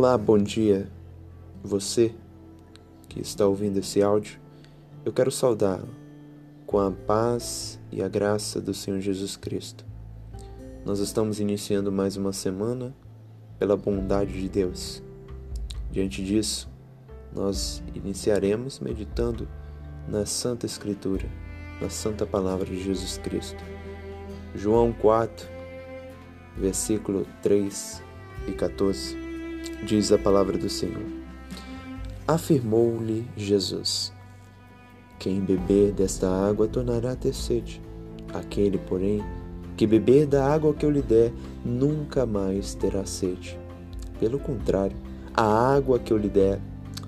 Olá, bom dia. Você que está ouvindo esse áudio, eu quero saudá-lo com a paz e a graça do Senhor Jesus Cristo. Nós estamos iniciando mais uma semana pela bondade de Deus. Diante disso, nós iniciaremos meditando na Santa Escritura, na Santa Palavra de Jesus Cristo. João 4, versículo 3 e 14 diz a palavra do Senhor. Afirmou-lhe Jesus: Quem beber desta água tornará a ter sede. Aquele, porém, que beber da água que eu lhe der, nunca mais terá sede. Pelo contrário, a água que eu lhe der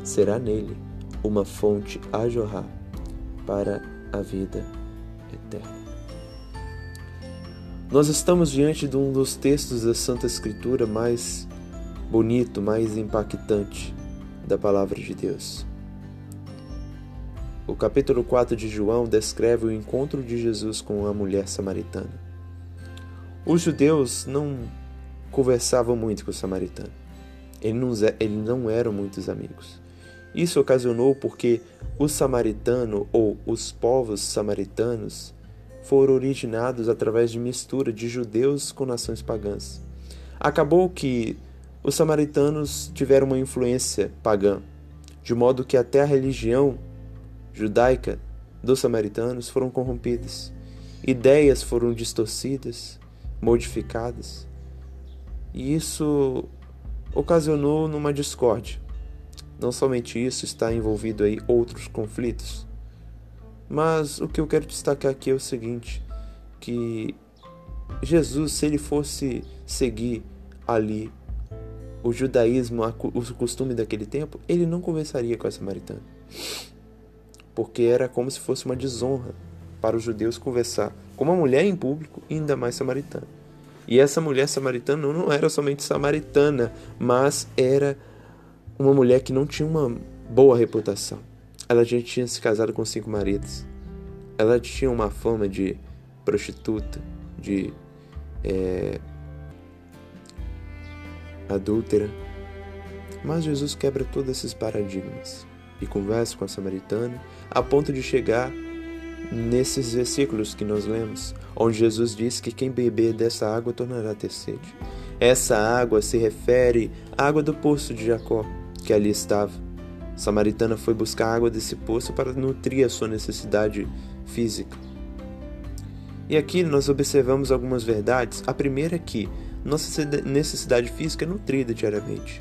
será nele uma fonte a jorrar para a vida eterna. Nós estamos diante de um dos textos da Santa Escritura mais bonito, mais impactante da palavra de Deus. O capítulo 4 de João descreve o encontro de Jesus com a mulher samaritana. Os judeus não conversavam muito com o samaritano. Eles não, eram muitos amigos. Isso ocasionou porque o samaritano ou os povos samaritanos foram originados através de mistura de judeus com nações pagãs. Acabou que os samaritanos tiveram uma influência pagã, de modo que até a religião judaica dos samaritanos foram corrompidas, ideias foram distorcidas, modificadas, e isso ocasionou numa discórdia. Não somente isso, está envolvido aí outros conflitos. Mas o que eu quero destacar aqui é o seguinte, que Jesus, se ele fosse seguir ali o judaísmo, o costume daquele tempo, ele não conversaria com a samaritana. Porque era como se fosse uma desonra para os judeus conversar com uma mulher em público, ainda mais samaritana. E essa mulher samaritana não era somente samaritana, mas era uma mulher que não tinha uma boa reputação. Ela já tinha se casado com cinco maridos. Ela tinha uma fama de prostituta, de é, adúltera. Mas Jesus quebra todos esses paradigmas e conversa com a samaritana a ponto de chegar nesses versículos que nós lemos, onde Jesus diz que quem beber dessa água tornará a ter sede. Essa água se refere à água do poço de Jacó, que ali estava. A samaritana foi buscar água desse poço para nutrir a sua necessidade física. E aqui nós observamos algumas verdades. A primeira é que nossa necessidade física é nutrida diariamente.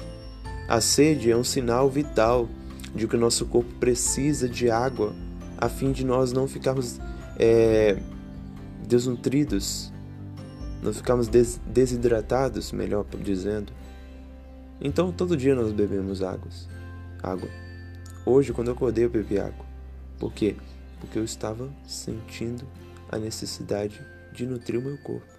A sede é um sinal vital de que o nosso corpo precisa de água a fim de nós não ficarmos é, desnutridos, não ficarmos des desidratados, melhor dizendo. Então todo dia nós bebemos águas, água. Hoje, quando eu acordei, eu bebi água. Por quê? Porque eu estava sentindo a necessidade de nutrir o meu corpo.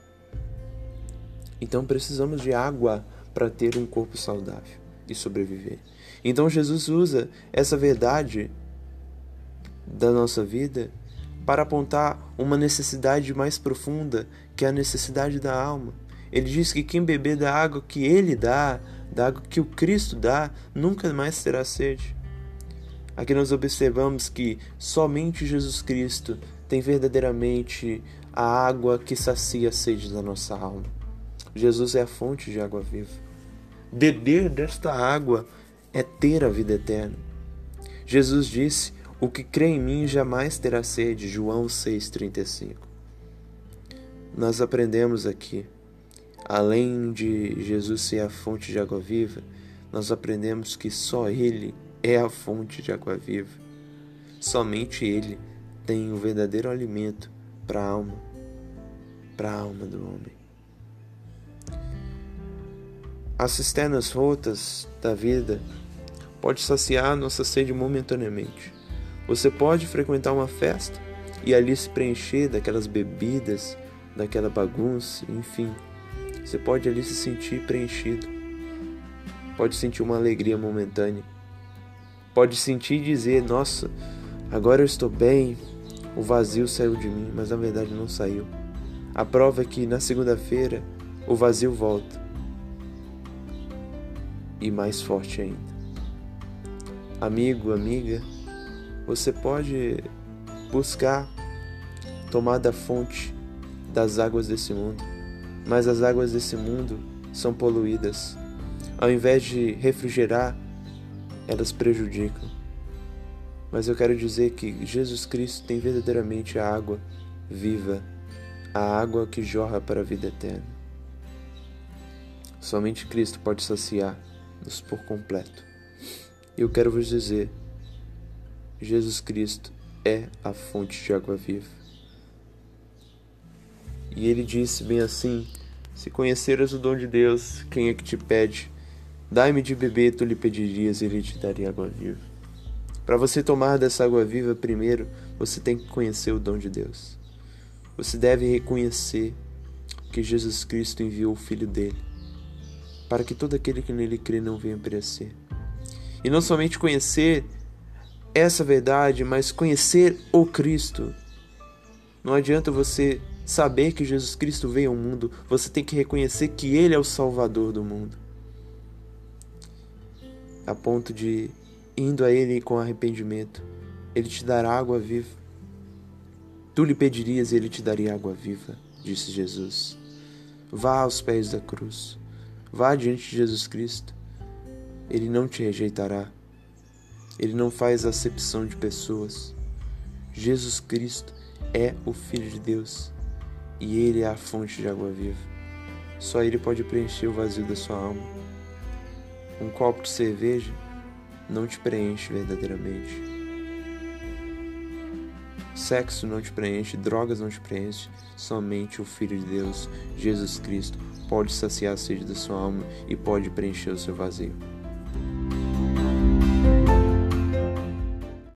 Então precisamos de água para ter um corpo saudável e sobreviver. Então Jesus usa essa verdade da nossa vida para apontar uma necessidade mais profunda, que é a necessidade da alma. Ele diz que quem beber da água que ele dá, da água que o Cristo dá, nunca mais terá sede. Aqui nós observamos que somente Jesus Cristo tem verdadeiramente a água que sacia a sede da nossa alma. Jesus é a fonte de água viva. Beber desta água é ter a vida eterna. Jesus disse: O que crê em mim jamais terá sede. João 6,35. Nós aprendemos aqui, além de Jesus ser a fonte de água viva, nós aprendemos que só Ele é a fonte de água viva. Somente Ele tem o verdadeiro alimento para a alma, para a alma do homem. As cisternas rotas da vida pode saciar nossa sede momentaneamente. Você pode frequentar uma festa e ali se preencher daquelas bebidas, daquela bagunça, enfim. Você pode ali se sentir preenchido. Pode sentir uma alegria momentânea. Pode sentir e dizer: Nossa, agora eu estou bem, o vazio saiu de mim, mas na verdade não saiu. A prova é que na segunda-feira o vazio volta e mais forte ainda. Amigo, amiga, você pode buscar tomar da fonte das águas desse mundo, mas as águas desse mundo são poluídas. Ao invés de refrigerar, elas prejudicam. Mas eu quero dizer que Jesus Cristo tem verdadeiramente a água viva, a água que jorra para a vida eterna. Somente Cristo pode saciar-nos por completo. Eu quero vos dizer: Jesus Cristo é a fonte de água viva. E ele disse bem assim: Se conheceras o dom de Deus, quem é que te pede? Dai-me de beber, tu lhe pedirias e ele te daria água viva. Para você tomar dessa água viva, primeiro você tem que conhecer o dom de Deus. Você deve reconhecer que Jesus Cristo enviou o Filho dele, para que todo aquele que nele crê não venha perecer. E não somente conhecer essa verdade, mas conhecer o Cristo. Não adianta você saber que Jesus Cristo veio ao mundo, você tem que reconhecer que Ele é o Salvador do mundo. A ponto de indo a Ele com arrependimento, Ele te dará água viva. Tu lhe pedirias e Ele te daria água viva, disse Jesus. Vá aos pés da cruz, vá diante de Jesus Cristo. Ele não te rejeitará. Ele não faz acepção de pessoas. Jesus Cristo é o Filho de Deus e Ele é a fonte de água viva. Só Ele pode preencher o vazio da sua alma. Um copo de cerveja não te preenche verdadeiramente. Sexo não te preenche, drogas não te preenche, somente o Filho de Deus, Jesus Cristo, pode saciar a sede da sua alma e pode preencher o seu vazio.